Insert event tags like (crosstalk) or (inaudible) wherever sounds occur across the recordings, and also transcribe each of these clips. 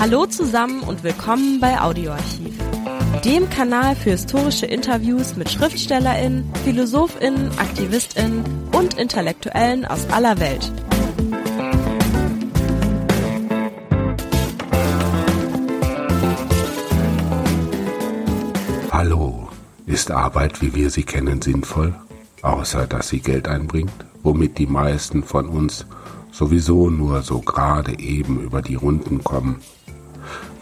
Hallo zusammen und willkommen bei Audioarchiv, dem Kanal für historische Interviews mit Schriftstellerinnen, Philosophinnen, Aktivistinnen und Intellektuellen aus aller Welt. Hallo, ist Arbeit, wie wir sie kennen, sinnvoll? Außer dass sie Geld einbringt, womit die meisten von uns sowieso nur so gerade eben über die Runden kommen.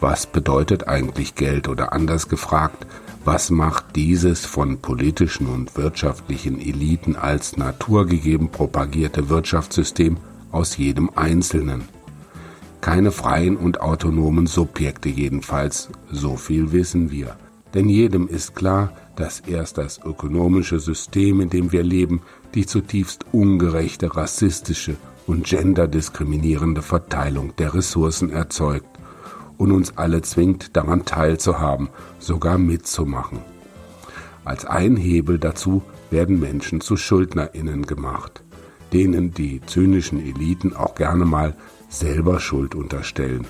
Was bedeutet eigentlich Geld oder anders gefragt, was macht dieses von politischen und wirtschaftlichen Eliten als naturgegeben propagierte Wirtschaftssystem aus jedem Einzelnen? Keine freien und autonomen Subjekte jedenfalls, so viel wissen wir. Denn jedem ist klar, dass erst das ökonomische System, in dem wir leben, die zutiefst ungerechte, rassistische und genderdiskriminierende Verteilung der Ressourcen erzeugt und uns alle zwingt, daran teilzuhaben, sogar mitzumachen. Als ein Hebel dazu werden Menschen zu Schuldnerinnen gemacht, denen die zynischen Eliten auch gerne mal selber Schuld unterstellen.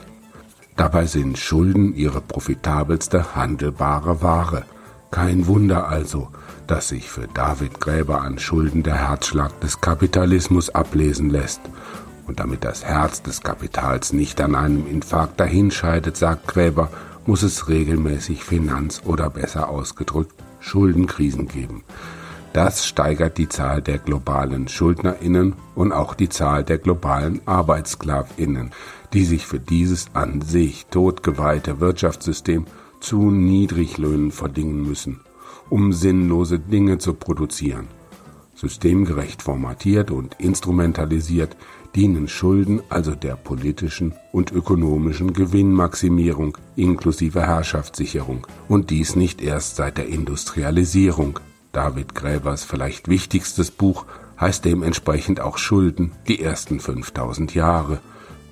Dabei sind Schulden ihre profitabelste handelbare Ware. Kein Wunder also, dass sich für David Gräber an Schulden der Herzschlag des Kapitalismus ablesen lässt und damit das Herz des Kapitals nicht an einem Infarkt dahinscheidet, sagt Gräber, muss es regelmäßig Finanz- oder besser ausgedrückt Schuldenkrisen geben. Das steigert die Zahl der globalen Schuldnerinnen und auch die Zahl der globalen Arbeitssklavinnen, die sich für dieses an sich totgeweihte Wirtschaftssystem zu Niedriglöhnen verdingen müssen, um sinnlose Dinge zu produzieren. Systemgerecht formatiert und instrumentalisiert dienen Schulden also der politischen und ökonomischen Gewinnmaximierung inklusive Herrschaftssicherung und dies nicht erst seit der Industrialisierung. David Gräbers vielleicht wichtigstes Buch heißt dementsprechend auch Schulden die ersten 5000 Jahre.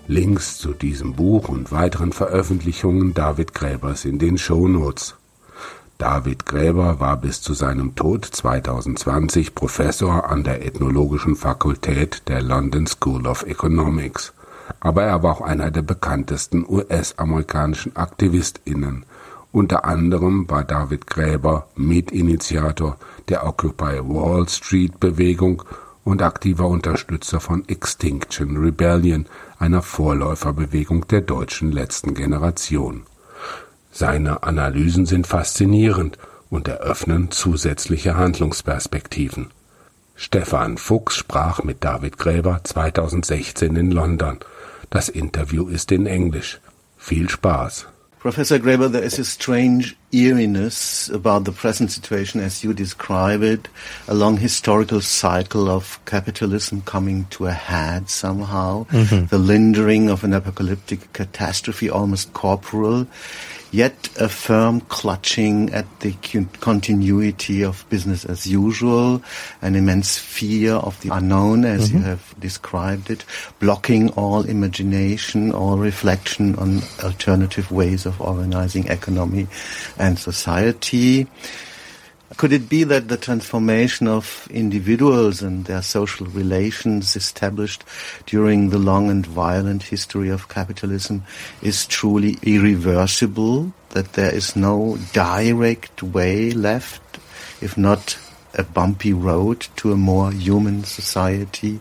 Links zu diesem Buch und weiteren Veröffentlichungen David Gräbers in den Shownotes. David Gräber war bis zu seinem Tod 2020 Professor an der Ethnologischen Fakultät der London School of Economics. Aber er war auch einer der bekanntesten US-amerikanischen AktivistInnen. Unter anderem war David Gräber Mitinitiator der Occupy Wall Street Bewegung und aktiver Unterstützer von Extinction Rebellion, einer Vorläuferbewegung der deutschen letzten Generation. Seine Analysen sind faszinierend und eröffnen zusätzliche Handlungsperspektiven. Stefan Fuchs sprach mit David Gräber 2016 in London. Das Interview ist in Englisch. Viel Spaß. Professor Graeber, there is a strange eeriness about the present situation as you describe it, a long historical cycle of capitalism coming to a head somehow, mm-hmm. the lingering of an apocalyptic catastrophe, almost corporal yet a firm clutching at the continuity of business as usual, an immense fear of the unknown, as mm-hmm. you have described it, blocking all imagination, all reflection on alternative ways of organizing economy and society. Could it be that the transformation of individuals and their social relations established during the long and violent history of capitalism is truly irreversible, that there is no direct way left, if not a bumpy road to a more human society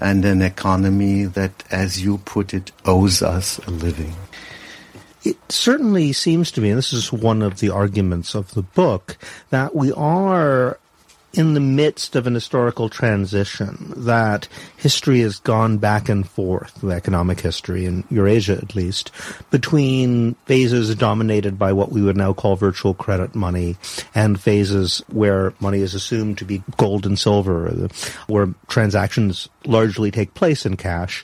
and an economy that, as you put it, owes us a living? It certainly seems to me, and this is one of the arguments of the book, that we are in the midst of an historical transition, that history has gone back and forth, the economic history in Eurasia at least, between phases dominated by what we would now call virtual credit money and phases where money is assumed to be gold and silver, where transactions largely take place in cash.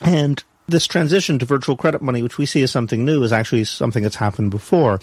And this transition to virtual credit money, which we see as something new, is actually something that's happened before.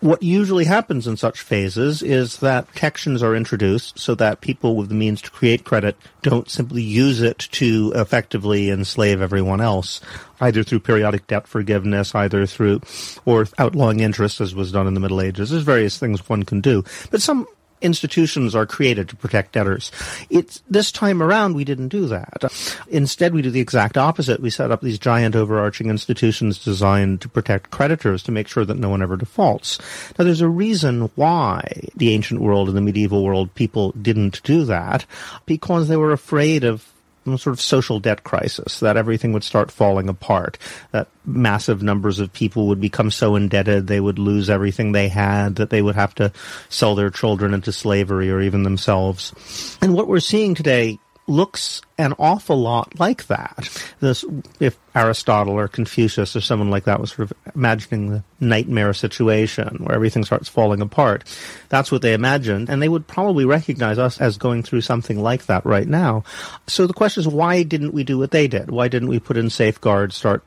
What usually happens in such phases is that protections are introduced so that people with the means to create credit don't simply use it to effectively enslave everyone else, either through periodic debt forgiveness, either through, or outlawing interest as was done in the Middle Ages. There's various things one can do. But some institutions are created to protect debtors. It's this time around we didn't do that. Instead, we do the exact opposite. We set up these giant overarching institutions designed to protect creditors to make sure that no one ever defaults. Now, there's a reason why the ancient world and the medieval world people didn't do that because they were afraid of sort of social debt crisis, that everything would start falling apart, that massive numbers of people would become so indebted they would lose everything they had, that they would have to sell their children into slavery or even themselves. And what we're seeing today looks an awful lot like that. This, if Aristotle or Confucius or someone like that was sort of imagining the nightmare situation where everything starts falling apart, that's what they imagined, and they would probably recognize us as going through something like that right now. So the question is, why didn't we do what they did? Why didn't we put in safeguards, start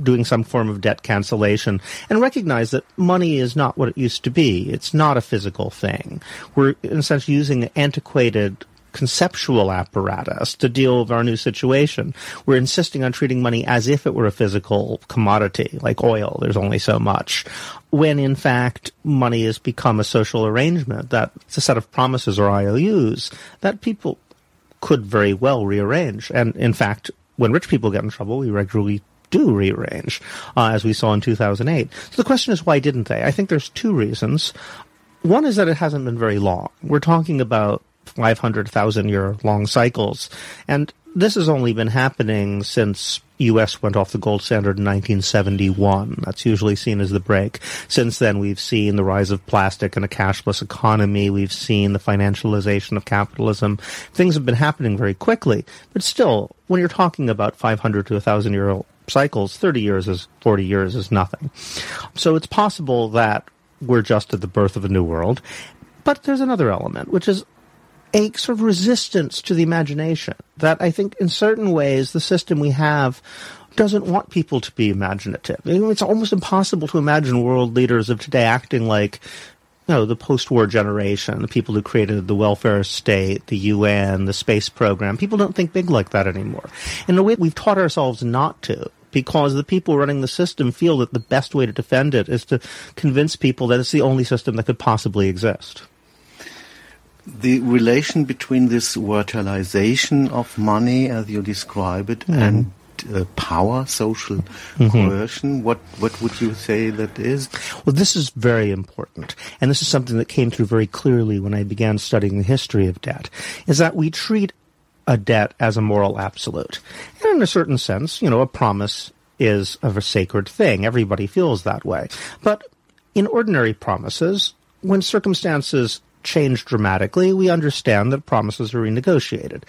doing some form of debt cancellation and recognize that money is not what it used to be. It's not a physical thing. We're in a sense using antiquated conceptual apparatus to deal with our new situation. We're insisting on treating money as if it were a physical commodity, like oil. There's only so much. When in fact, money has become a social arrangement that it's a set of promises or IOUs that people could very well rearrange. And in fact, when rich people get in trouble, we regularly do rearrange, uh, as we saw in 2008. So the question is, why didn't they? I think there's two reasons. One is that it hasn't been very long. We're talking about 500,000 year long cycles. And this has only been happening since US went off the gold standard in 1971. That's usually seen as the break. Since then, we've seen the rise of plastic and a cashless economy. We've seen the financialization of capitalism. Things have been happening very quickly. But still, when you're talking about 500 to 1,000 year old cycles, 30 years is 40 years is nothing. So it's possible that we're just at the birth of a new world. But there's another element, which is a sort of resistance to the imagination that I think in certain ways the system we have doesn't want people to be imaginative. It's almost impossible to imagine world leaders of today acting like you know, the post-war generation, the people who created the welfare state, the UN, the space program. People don't think big like that anymore. In a way, we've taught ourselves not to because the people running the system feel that the best way to defend it is to convince people that it's the only system that could possibly exist the relation between this virtualization of money, as you describe it, mm. and uh, power, social mm-hmm. coercion. What what would you say that is? Well, this is very important, and this is something that came through very clearly when I began studying the history of debt. Is that we treat a debt as a moral absolute, and in a certain sense, you know, a promise is of a sacred thing. Everybody feels that way, but in ordinary promises, when circumstances changed dramatically, we understand that promises are renegotiated.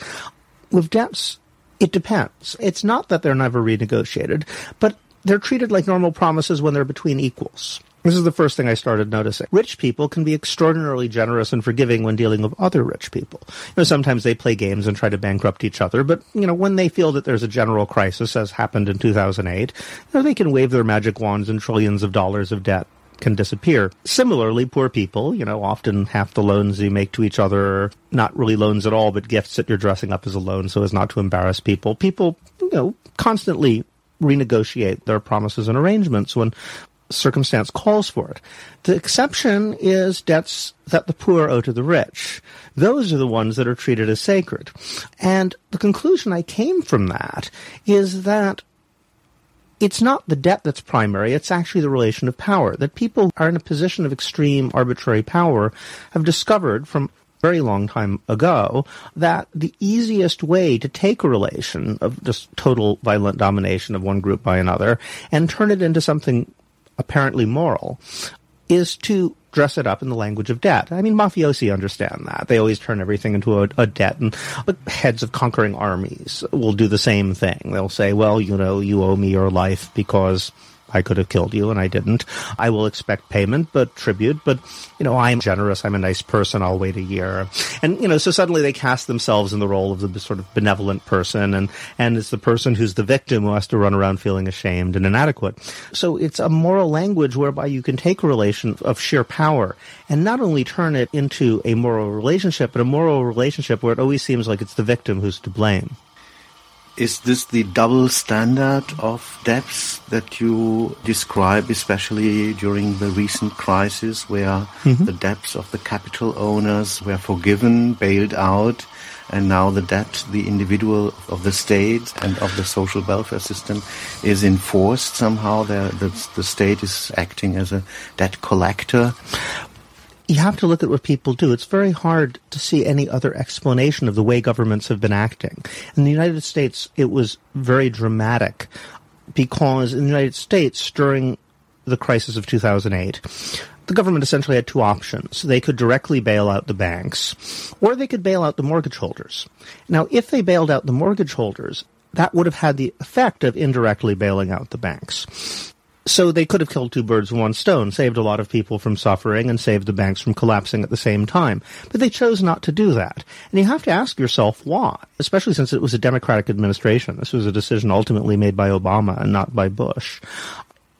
With debts, it depends. It's not that they're never renegotiated, but they're treated like normal promises when they're between equals. This is the first thing I started noticing. Rich people can be extraordinarily generous and forgiving when dealing with other rich people. You know, sometimes they play games and try to bankrupt each other, but, you know, when they feel that there's a general crisis, as happened in 2008, you know, they can wave their magic wands and trillions of dollars of debt can disappear. Similarly, poor people, you know, often half the loans you make to each other are not really loans at all, but gifts that you're dressing up as a loan so as not to embarrass people. People, you know, constantly renegotiate their promises and arrangements when circumstance calls for it. The exception is debts that the poor owe to the rich. Those are the ones that are treated as sacred. And the conclusion I came from that is that it's not the debt that's primary, it's actually the relation of power. That people are in a position of extreme arbitrary power have discovered from very long time ago that the easiest way to take a relation of just total violent domination of one group by another and turn it into something apparently moral is to dress it up in the language of debt. I mean, mafiosi understand that. They always turn everything into a, a debt, and heads of conquering armies will do the same thing. They'll say, well, you know, you owe me your life because I could have killed you and I didn't. I will expect payment, but tribute, but, you know, I'm generous. I'm a nice person. I'll wait a year. And, you know, so suddenly they cast themselves in the role of the sort of benevolent person and, and it's the person who's the victim who has to run around feeling ashamed and inadequate. So it's a moral language whereby you can take a relation of sheer power and not only turn it into a moral relationship, but a moral relationship where it always seems like it's the victim who's to blame. Is this the double standard of debts that you describe, especially during the recent crisis where mm-hmm. the debts of the capital owners were forgiven, bailed out, and now the debt, the individual of the state and of the social welfare system is enforced somehow. The, the, the state is acting as a debt collector you have to look at what people do. It's very hard to see any other explanation of the way governments have been acting. In the United States, it was very dramatic because in the United States, during the crisis of 2008, the government essentially had two options. They could directly bail out the banks, or they could bail out the mortgage holders. Now, if they bailed out the mortgage holders, that would have had the effect of indirectly bailing out the banks. So they could have killed two birds with one stone, saved a lot of people from suffering and saved the banks from collapsing at the same time. But they chose not to do that. And you have to ask yourself why, especially since it was a Democratic administration. This was a decision ultimately made by Obama and not by Bush.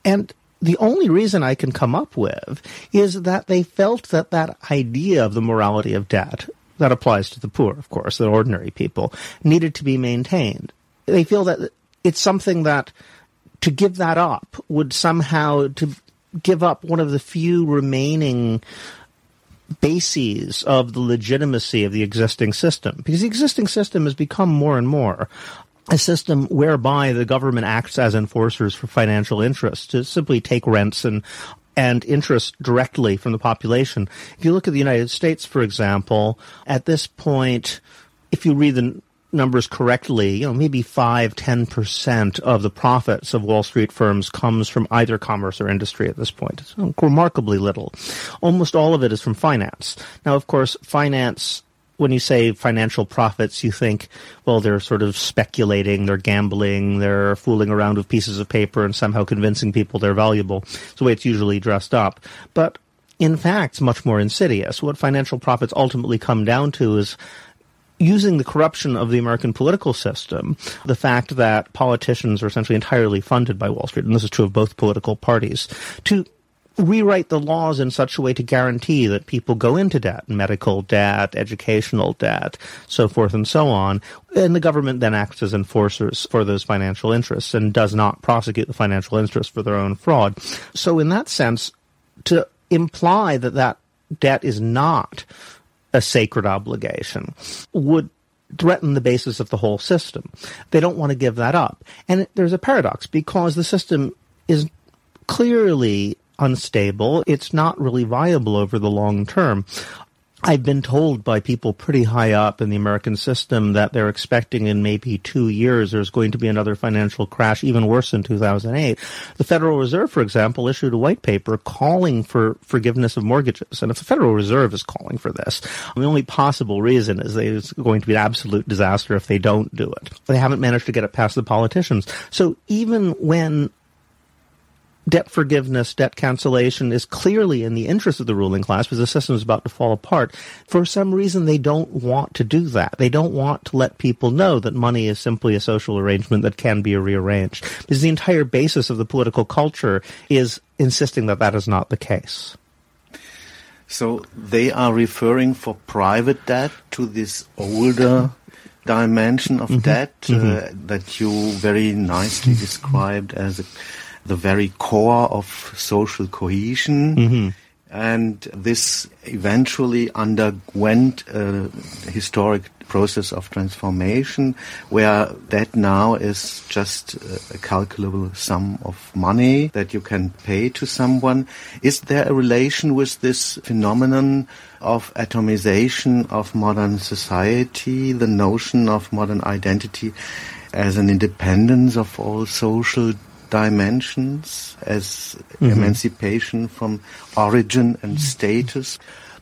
And the only reason I can come up with is that they felt that that idea of the morality of debt, that applies to the poor, of course, the ordinary people, needed to be maintained. They feel that it's something that to give that up would somehow to give up one of the few remaining bases of the legitimacy of the existing system because the existing system has become more and more a system whereby the government acts as enforcers for financial interests to simply take rents and and interest directly from the population. If you look at the United States, for example, at this point, if you read the numbers correctly, you know, maybe 5, 10% of the profits of Wall Street firms comes from either commerce or industry at this point. It's remarkably little. Almost all of it is from finance. Now, of course, finance when you say financial profits, you think, well, they're sort of speculating, they're gambling, they're fooling around with pieces of paper and somehow convincing people they're valuable. It's the way it's usually dressed up. But in fact, much more insidious. What financial profits ultimately come down to is using the corruption of the American political system, the fact that politicians are essentially entirely funded by Wall Street, and this is true of both political parties, to rewrite the laws in such a way to guarantee that people go into debt, medical debt, educational debt, so forth and so on. And the government then acts as enforcers for those financial interests and does not prosecute the financial interests for their own fraud. So in that sense, to imply that that debt is not a sacred obligation would threaten the basis of the whole system. They don't want to give that up. And there's a paradox because the system is clearly unstable. It's not really viable over the long term. I've been told by people pretty high up in the American system that they're expecting in maybe two years there's going to be another financial crash, even worse than 2008. The Federal Reserve, for example, issued a white paper calling for forgiveness of mortgages. And if the Federal Reserve is calling for this, the only possible reason is that it's going to be an absolute disaster if they don't do it. They haven't managed to get it past the politicians. So even when debt forgiveness, debt cancellation is clearly in the interest of the ruling class because the system is about to fall apart. For some reason, they don't want to do that. They don't want to let people know that money is simply a social arrangement that can be rearranged. Because the entire basis of the political culture is insisting that that is not the case. So they are referring for private debt to this older dimension of mm-hmm. debt uh, mm-hmm. that you very nicely described as a the very core of social cohesion. Mm-hmm. And this eventually underwent a historic process of transformation where that now is just a calculable sum of money that you can pay to someone. Is there a relation with this phenomenon of atomization of modern society, the notion of modern identity as an independence of all social dimensions as mm-hmm. emancipation from origin and status.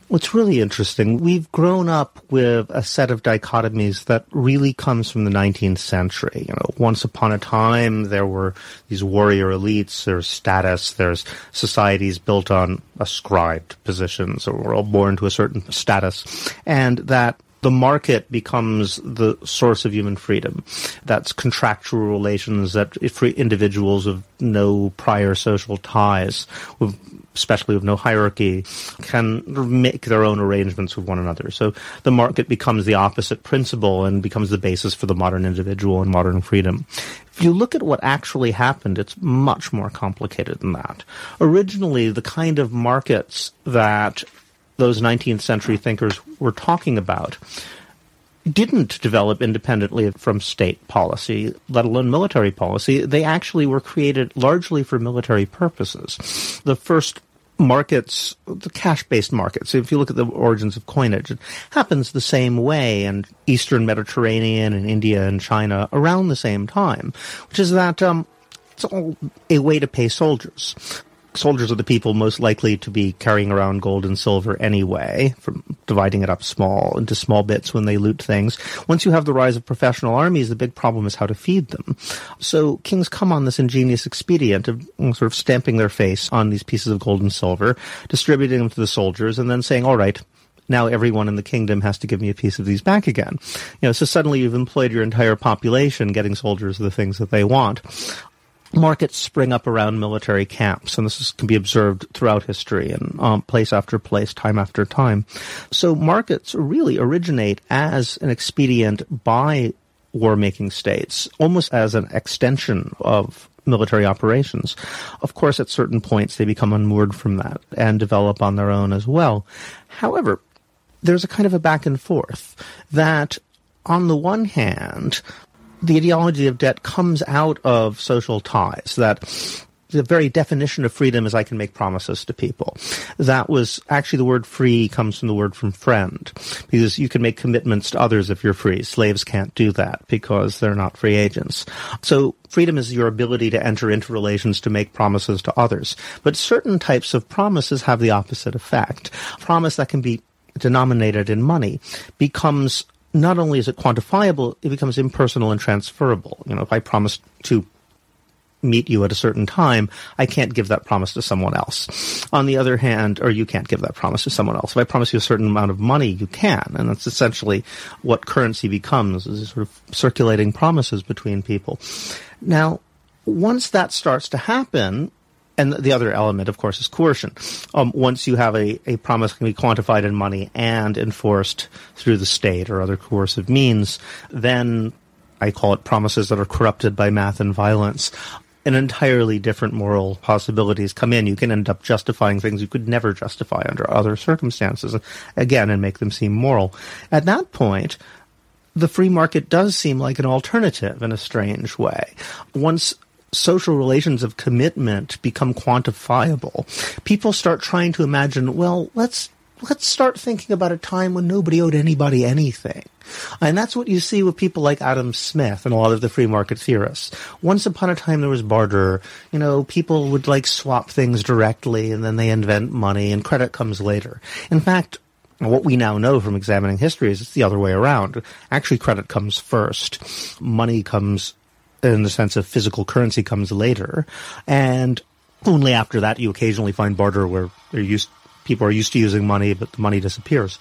What's really interesting, we've grown up with a set of dichotomies that really comes from the 19th century. You know, once upon a time, there were these warrior elites, there's status, there's societies built on ascribed positions, or we're all born to a certain status, and that the market becomes the source of human freedom. That's contractual relations that free individuals with no prior social ties especially with no hierarchy, can make their own arrangements with one another. So the market becomes the opposite principle and becomes the basis for the modern individual and modern freedom. If you look at what actually happened, it's much more complicated than that. Originally, the kind of markets that those 19th century thinkers were talking about didn't develop independently from state policy, let alone military policy. They actually were created largely for military purposes. The first markets, the cash-based markets, if you look at the origins of coinage, it happens the same way in Eastern Mediterranean and India and China around the same time, which is that um, it's all a way to pay soldiers soldiers are the people most likely to be carrying around gold and silver anyway, from dividing it up small into small bits when they loot things. Once you have the rise of professional armies, the big problem is how to feed them. So kings come on this ingenious expedient of mm, sort of stamping their face on these pieces of gold and silver, distributing them to the soldiers, and then saying, all right, now everyone in the kingdom has to give me a piece of these back again. You know, so suddenly you've employed your entire population getting soldiers the things that they want markets spring up around military camps, and this is, can be observed throughout history and um, place after place, time after time. So markets really originate as an expedient by war-making states, almost as an extension of military operations. Of course, at certain points, they become unmoored from that and develop on their own as well. However, there's a kind of a back and forth that on the one hand, the ideology of debt comes out of social ties that the very definition of freedom is I can make promises to people. That was actually the word free comes from the word from friend because you can make commitments to others if you're free. Slaves can't do that because they're not free agents. So freedom is your ability to enter into relations to make promises to others. But certain types of promises have the opposite effect. A promise that can be denominated in money becomes not only is it quantifiable, it becomes impersonal and transferable. You know, if I promise to meet you at a certain time, I can't give that promise to someone else. On the other hand, or you can't give that promise to someone else. If I promise you a certain amount of money, you can. And that's essentially what currency becomes, is sort of circulating promises between people. Now, once that starts to happen, and the other element, of course, is coercion. Um, once you have a, a promise can be quantified in money and enforced through the state or other coercive means, then I call it promises that are corrupted by math and violence. An entirely different moral possibilities come in. You can end up justifying things you could never justify under other circumstances, again, and make them seem moral. At that point, the free market does seem like an alternative in a strange way. Once social relations of commitment become quantifiable, people start trying to imagine, well, let's let's start thinking about a time when nobody owed anybody anything. And that's what you see with people like Adam Smith and a lot of the free market theorists. Once upon a time there was barter. You know, people would like swap things directly and then they invent money and credit comes later. In fact, what we now know from examining history is it's the other way around. Actually, credit comes first. Money comes in the sense of physical currency comes later. And only after that you occasionally find barter where they're used, people are used to using money, but the money disappears.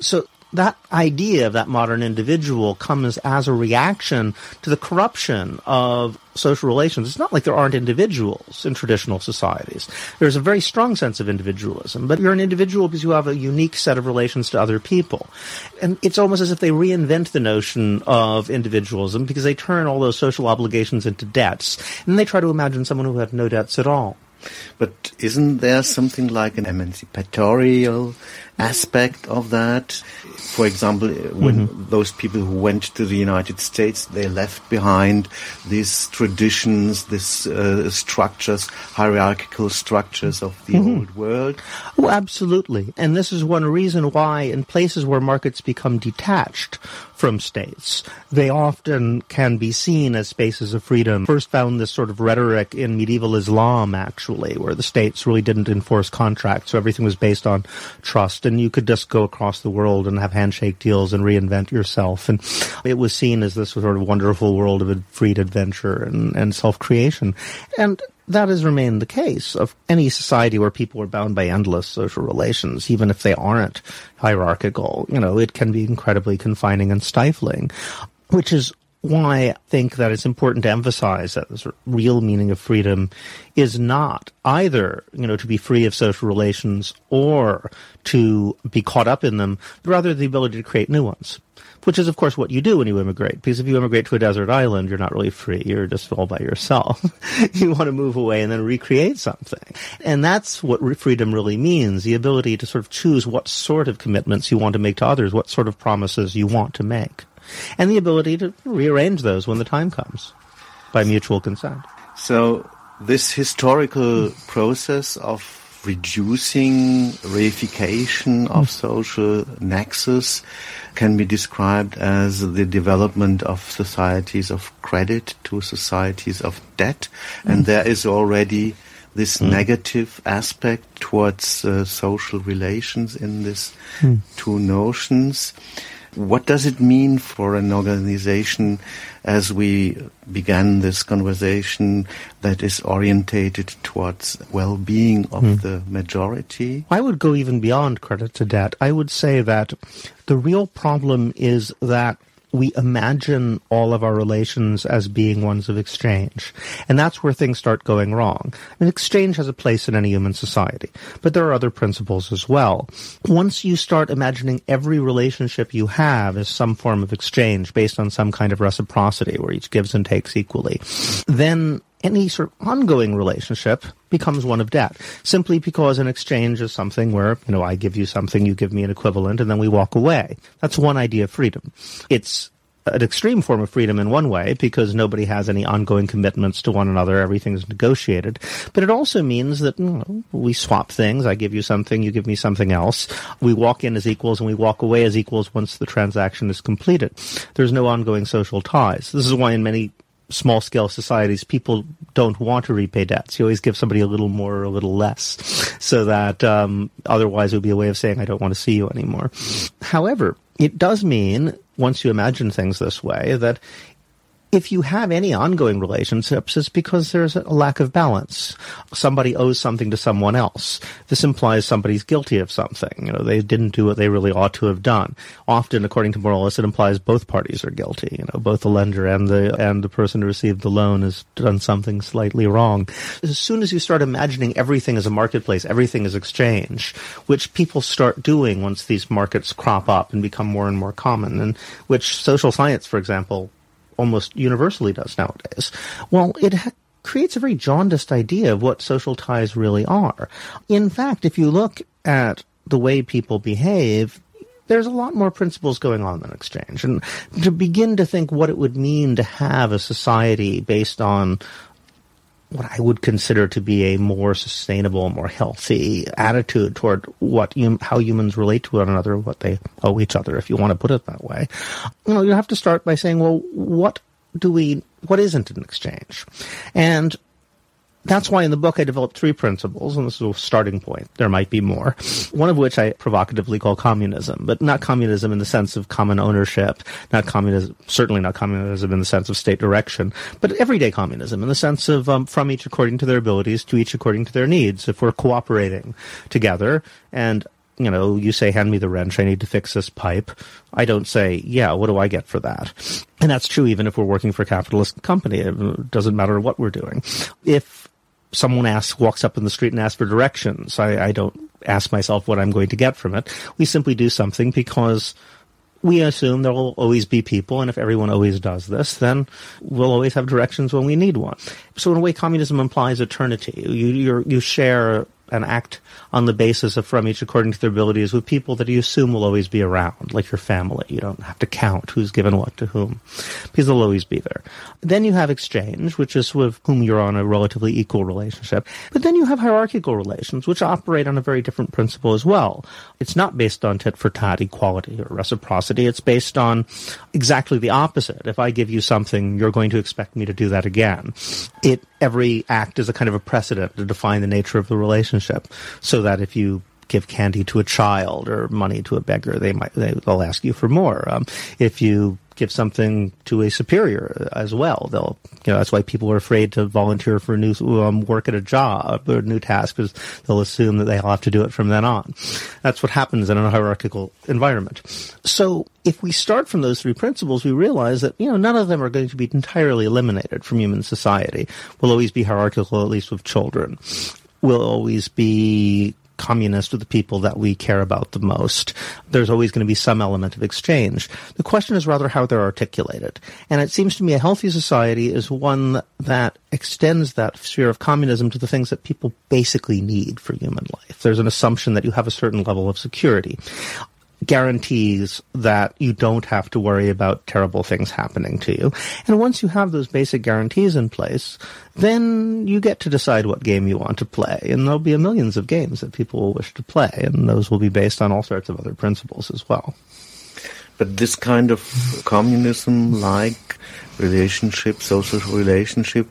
So that idea of that modern individual comes as a reaction to the corruption of social relations. It's not like there aren't individuals in traditional societies. There's a very strong sense of individualism, but you're an individual because you have a unique set of relations to other people. And it's almost as if they reinvent the notion of individualism because they turn all those social obligations into debts, and they try to imagine someone who had no debts at all. But isn't there something like an emancipatorial aspect of that? For example, when mm-hmm. those people who went to the United States, they left behind these traditions, these uh, structures, hierarchical structures of the mm-hmm. old world. Oh, absolutely. And this is one reason why in places where markets become detached from states. They often can be seen as spaces of freedom. First found this sort of rhetoric in medieval Islam, actually, where the states really didn't enforce contracts, so everything was based on trust, and you could just go across the world and have handshake deals and reinvent yourself. And it was seen as this sort of wonderful world of freed adventure and, and self-creation. And that has remained the case of any society where people are bound by endless social relations, even if they aren't hierarchical. You know, it can be incredibly confining and stifling, which is why I think that it's important to emphasize that the sort of real meaning of freedom is not either, you know, to be free of social relations or to be caught up in them, but rather the ability to create new ones. Which is, of course, what you do when you immigrate. Because if you immigrate to a desert island, you're not really free. You're just all by yourself. (laughs) you want to move away and then recreate something. And that's what freedom really means. The ability to sort of choose what sort of commitments you want to make to others, what sort of promises you want to make and the ability to rearrange those when the time comes by mutual consent. So this historical process of reducing reification of social nexus can be described as the development of societies of credit to societies of debt. And there is already this mm. negative aspect towards uh, social relations in these mm. two notions. What does it mean for an organization as we began this conversation that is orientated towards well-being of mm. the majority? I would go even beyond credit to debt. I would say that the real problem is that we imagine all of our relations as being ones of exchange. And that's where things start going wrong. Exchange has a place in any human society, but there are other principles as well. Once you start imagining every relationship you have as some form of exchange based on some kind of reciprocity where each gives and takes equally, then any sort of ongoing relationship becomes one of debt simply because an exchange is something where, you know, I give you something, you give me an equivalent, and then we walk away. That's one idea of freedom. It's an extreme form of freedom in one way because nobody has any ongoing commitments to one another. Everything's negotiated. But it also means that you know, we swap things. I give you something, you give me something else. We walk in as equals and we walk away as equals once the transaction is completed. There's no ongoing social ties. This is why in many small scale societies, people don't want to repay debts. You always give somebody a little more or a little less, so that um, otherwise it would be a way of saying, I don't want to see you anymore. However, it does mean, once you imagine things this way, that if you have any ongoing relationships, it's because there's a lack of balance. Somebody owes something to someone else. This implies somebody's guilty of something. You know, they didn't do what they really ought to have done. Often, according to moralists, it implies both parties are guilty. You know, both the lender and the and the person who received the loan has done something slightly wrong. As soon as you start imagining everything as a marketplace, everything is exchange, which people start doing once these markets crop up and become more and more common, and which social science, for example, almost universally does nowadays. Well, it ha- creates a very jaundiced idea of what social ties really are. In fact, if you look at the way people behave, there's a lot more principles going on than exchange. And to begin to think what it would mean to have a society based on what I would consider to be a more sustainable, more healthy attitude toward what how humans relate to one another, what they owe each other, if you want to put it that way. You know, you have to start by saying, well, what do we, what isn't an exchange? And that's why in the book I developed three principles, and this is a starting point. There might be more. One of which I provocatively call communism, but not communism in the sense of common ownership, not communism, certainly not communism in the sense of state direction, but everyday communism in the sense of um, from each according to their abilities to each according to their needs. If we're cooperating together and you know, you say, hand me the wrench, I need to fix this pipe. I don't say, yeah, what do I get for that? And that's true even if we're working for a capitalist company. It doesn't matter what we're doing. If someone asks, walks up in the street and asks for directions. I, I don't ask myself what I'm going to get from it. We simply do something because we assume there will always be people, and if everyone always does this, then we'll always have directions when we need one. So in a way, communism implies eternity. You you share an act on the basis of from each according to their abilities with people that you assume will always be around, like your family. You don't have to count who's given what to whom, because they'll always be there. Then you have exchange, which is with whom you're on a relatively equal relationship. But then you have hierarchical relations, which operate on a very different principle as well. It's not based on tit for tat equality or reciprocity. It's based on exactly the opposite. If I give you something, you're going to expect me to do that again. It every act is a kind of a precedent to define the nature of the relationship, so that if you give candy to a child or money to a beggar, they might they, will ask you for more. Um, if you give something to a superior as well. They'll, you know, that's why people are afraid to volunteer for new um, work at a job or a new task because they'll assume that they'll have to do it from then on. That's what happens in a hierarchical environment. So if we start from those three principles, we realize that, you know, none of them are going to be entirely eliminated from human society. We'll always be hierarchical, at least with children. We'll always be communist with the people that we care about the most. There's always going to be some element of exchange. The question is rather how they're articulated. And it seems to me a healthy society is one that extends that sphere of communism to the things that people basically need for human life. There's an assumption that you have a certain level of security guarantees that you don't have to worry about terrible things happening to you. And once you have those basic guarantees in place, then you get to decide what game you want to play. And there'll be a millions of games that people will wish to play, and those will be based on all sorts of other principles as well. But this kind of communism like relationship, social relationship,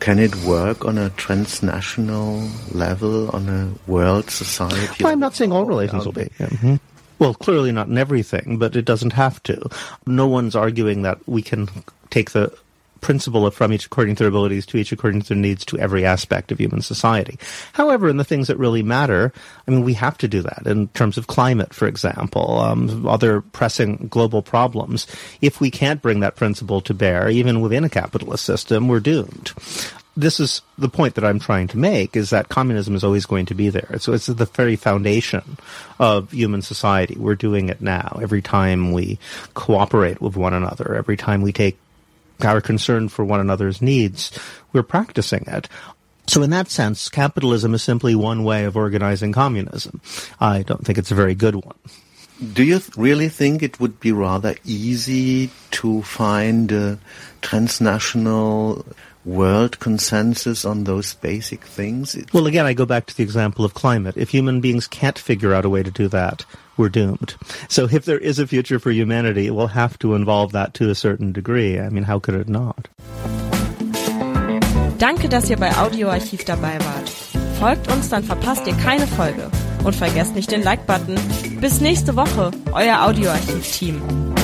can it work on a transnational level, on a world society? Well, I'm not saying all relations will be. Mm-hmm. Well, clearly not in everything, but it doesn't have to. No one's arguing that we can take the principle of from each according to their abilities to each according to their needs to every aspect of human society. However, in the things that really matter, I mean, we have to do that in terms of climate, for example, um, other pressing global problems. If we can't bring that principle to bear, even within a capitalist system, we're doomed this is the point that I'm trying to make is that communism is always going to be there. So it's the very foundation of human society. We're doing it now. Every time we cooperate with one another, every time we take our concern for one another's needs, we're practicing it. So in that sense, capitalism is simply one way of organizing communism. I don't think it's a very good one. Do you th- really think it would be rather easy to find a transnational world consensus on those basic things? Well, again, I go back to the example of climate. If human beings can't figure out a way to do that, we're doomed. So if there is a future for humanity, it will have to involve that to a certain degree. I mean, how could it not? Danke, dass ihr bei Audioarchiv dabei wart. Folgt uns, dann verpasst ihr keine Folge. Und vergesst nicht den Like-Button. Bis nächste Woche, euer Audioarchiv-Team.